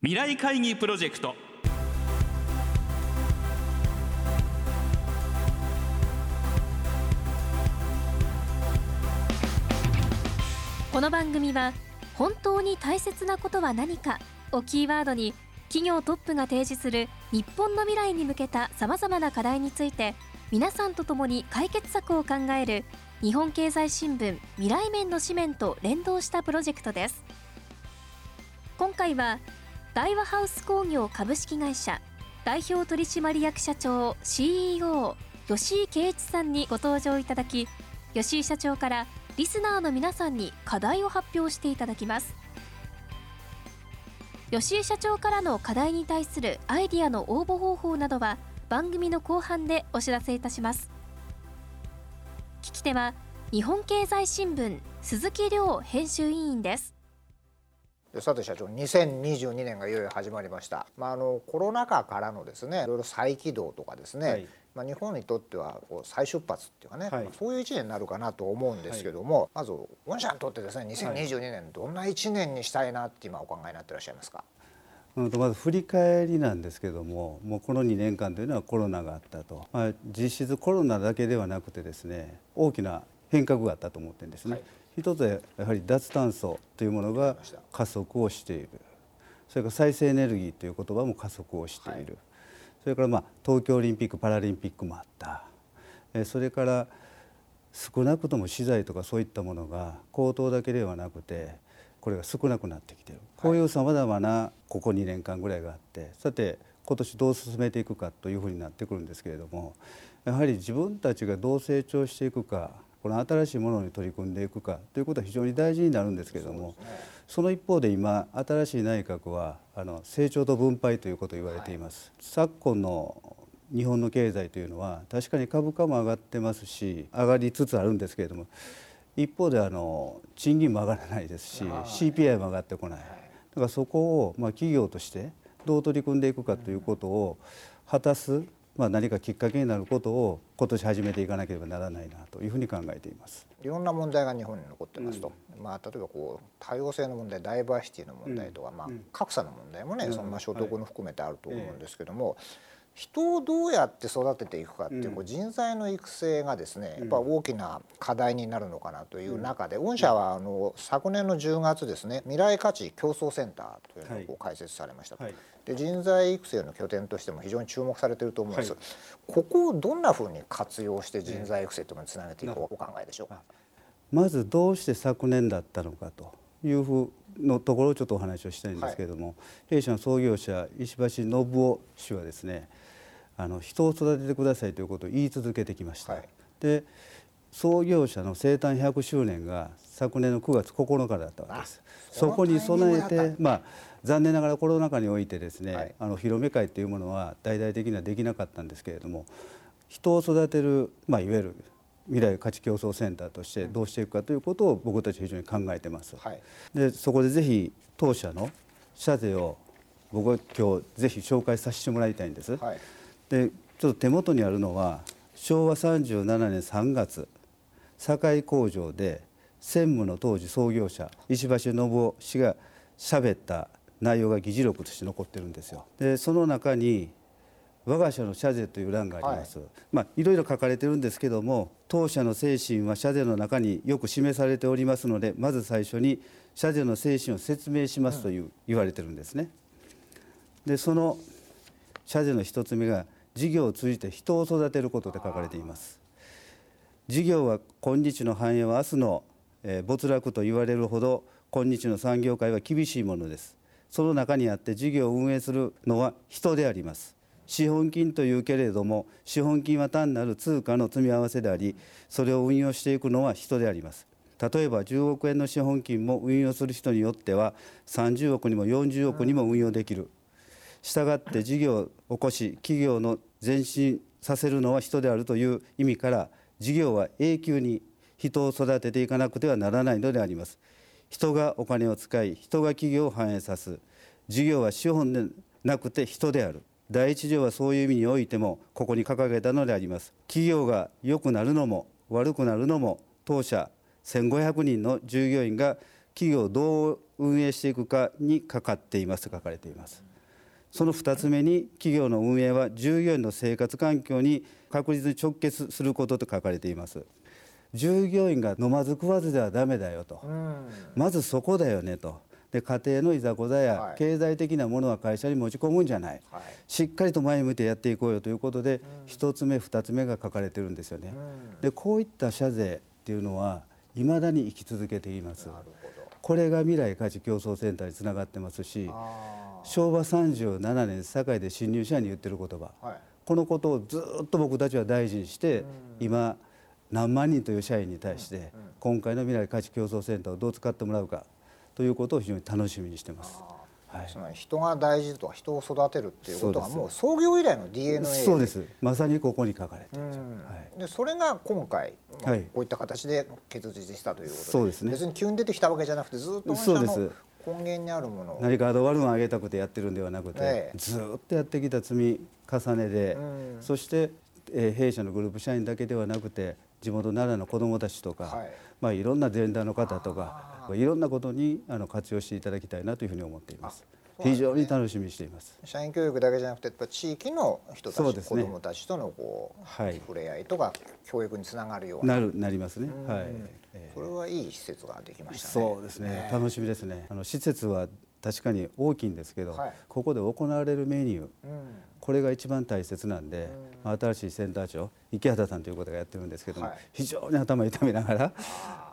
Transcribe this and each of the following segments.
未来会議プロジェクト。この番組は本当に大切なことは何かをキーワードに企業トップが提示する日本の未来に向けたさまざまな課題について皆さんと共に解決策を考える日本経済新聞未来面の紙面と連動したプロジェクトです。今回は大和ハウス工業株式会社代表取締役社長 CEO 吉井圭一さんにご登場いただき吉井社長からリスナーの皆さんに課題を発表していただきます。吉井社長からの課題に対するアイディアの応募方法などは番組の後半でお知らせいたします。聞き手は日本経済新聞鈴木亮編集委員です。さて社長2022年がいよいよ始まりました、まあ、あのコロナ禍からのですねいろいろ再起動とかですね、はい、まあ、日本にとってはこう再出発っていうかね、はい、そういう1年になるかなと思うんですけども、はい、まず御社にとってですね2022年どんな1年にしたいなって今お考えになってらっしゃいますか？まず振り返りなんですけどももうこの2年間というのはコロナがあったと、まあ、実質コロナだけではなくてですね大きな変革があったと思ってるんですね。一つはやはり脱炭素というものが加速をしている。それから再生エネルギーという言葉も加速をしている、はい、それからまあ東京オリンピック・パラリンピックもあった。それから少なくとも資材とかそういったものが高騰だけではなくてこれが少なくなってきている。こういうさまざまなここ2年間ぐらいがあって。さて今年どう進めていくかというふうになってくるんですけれどもやはり自分たちがどう成長していくかこの新しいものに取り組んでいくかということは非常に大事になるんですけれどもその一方で今新しい内閣はあの成長と分配ということを言われています。昨今の日本の経済というのは確かに株価も上がってますし上がりつつあるんですけれども一方であの賃金も上がらないですし CPI も上がってこないだからそこをまあ企業としてどう取り組んでいくかということを果たすまあ、何かきっかけになることを今年始めていかなければならないなというふうに考えています。いろんな問題が日本に残ってますと、うん、まあ、例えばこう多様性の問題ダイバーシティの問題とか、うん、まあ、格差の問題もね、うん、そのまあ所得の含めてあると思うんですけども、はい人をどうやって育てていくかっていうこう人材の育成がですねやっぱ大きな課題になるのかなという中で御社はあの昨年の10月ですね未来価値競争センターというのをこう開設されました。で人材育成の拠点としても非常に注目されていると思うんです、ここをどんなふうに活用して人材育成というのにつなげていくお考えでしょうか？まずどうして昨年だったのかというふうのところをちょっとお話をしたいんですけれども、はい、弊社の創業者石橋信夫氏はですねあの人を育ててくださいということを言い続けてきました。はい、で創業者の生誕100周年が昨年の9月9日だったわけです。そこに備えて、まあ、残念ながらコロナ禍においてですね、はい、あの広め会というものは大々的にはできなかったんですけれども人を育てる、まあ、いわゆる未来価値競争センターとしてどうしていくかということを僕たち非常に考えてます。はい、でそこでぜひ当社の社税を僕は今日ぜひ紹介させてもらいたいんです。はいでちょっと手元にあるのは昭和37年3月堺工場で専務の当時創業者石橋信夫氏が喋った内容が議事録として残ってるんですよ。でその中に我が社の社税という欄があります、はい、まあいろいろ書かれてるんですけども当社の精神は社税の中によく示されておりますのでまず最初に社税の精神を説明しますという、言われてるんですね。でその社税の一つ目が事業を通じて人を育てることで書かれています。事業は今日の繁栄は明日の、え没落と言われるほど今日の産業界は厳しいものです。その中にあって事業を運営するのは人であります。資本金というけれども資本金は単なる通貨の積み合わせでありそれを運用していくのは人であります。例えば10億円の資本金も運用する人によっては30億にも40億にも運用できる。したがって事業を起こし企業の前進させるのは人であるという意味から事業は永久に人を育てていかなくてはならないのであります。人がお金を使い人が企業を反映さす。事業は資本でなくて人である。第一条はそういう意味においてもここに掲げたのであります。企業が良くなるのも悪くなるのも当社1500人の従業員が企業をどう運営していくかにかかっていますと書かれています。その2つ目に企業の運営は従業員の生活環境に確実に直結することと書かれています。従業員が飲まず食わずではダメだよと。まずそこだよねと。で家庭のいざこざや経済的なものは会社に持ち込むんじゃない、はい、しっかりと前向いてやっていこうよということで、1つ目2つ目が書かれてるんですよね。でこういった社税っていうのはいまだに生き続けています。これが未来価値競争センターにつながってますし昭和37年堺で新入社員に言ってる言葉、はい、このことをずっと僕たちは大事にして、今何万人という社員に対して、今回の未来価値競争センターをどう使ってもらうかということを非常に楽しみにしてます。はい、つまり人が大事とか人を育てるっていうことはもう創業以来の DNA そうです。まさにここに書かれてる、はい、でそれが今回、まあ、こういった形で結実したということで,、そうですね、別に急に出てきたわけじゃなくてずっとそうです根源にあるもの何かアドワルンを上げたくてやってるんではなくて、ええ、ずっとやってきた積み重ねで、そして、えー、弊社のグループ社員だけではなくて地元奈良の子どもたちとか、はい。まあ、いろんな前段の方とかいろんなことにあの活用していただきたいなというふうに思っています。非常に楽しみにしています。社員教育だけじゃなくて、やっぱ地域の人たち、ね、子どもたちとのこう、はい、触れ合いとか教育につながるようななるなりますね。はい。これはいい施設ができました、ね、そうですね。楽しみですね。あの施設は確かに大きいんですけど、はい、ここで行われるメニュー、うん、これが一番大切なんで、うん、新しいセンター長池畑さんという方がやってるんですけども、はい、非常に頭痛めながら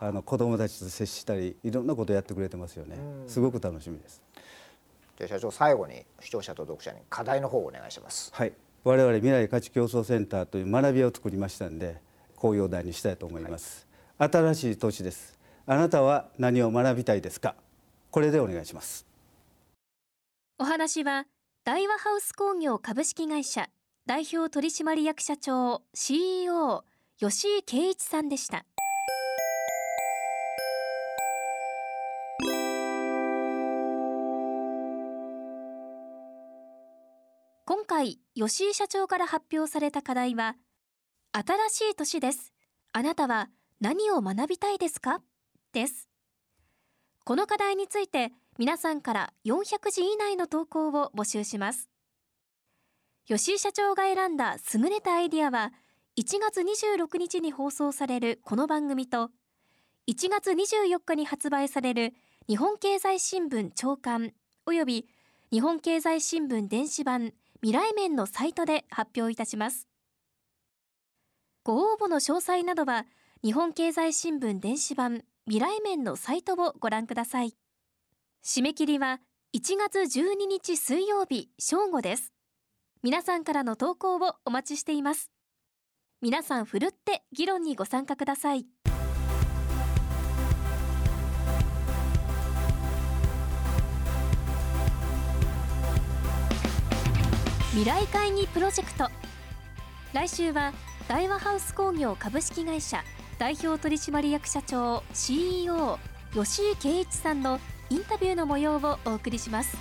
あの子どもたちと接したりいろんなことをやってくれてますよね、うん、すごく楽しみです。じゃ社長最後に視聴者と読者に課題の方をお願いします。はい。我々未来価値競争センターという学びを作りましたんで紅葉台にしたいと思います、はい、新しい年です。あなたは何を学びたいですか？これでお願いします。お話は大和ハウス工業株式会社代表取締役社長 CEO 吉井圭一さんでした回吉井社長から発表された課題は新しい年です。あなたは何を学びたいですか？です。この課題について皆さんから400字以内の投稿を募集します。吉井社長が選んだ優れたアイディアは1月26日に放送されるこの番組と1月24日に発売される日本経済新聞長官および日本経済新聞電子版未来面のサイトで発表いたします。ご応募の詳細などは日本経済新聞電子版未来面のサイトをご覧ください。締め切りは1月12日水曜日正午です。皆さんからの投稿をお待ちしています。皆さんふるって議論にご参加ください。未来会議プロジェクト。来週は大和ハウス工業株式会社代表取締役社長 CEO 吉井圭一さんのインタビューの模様をお送りします。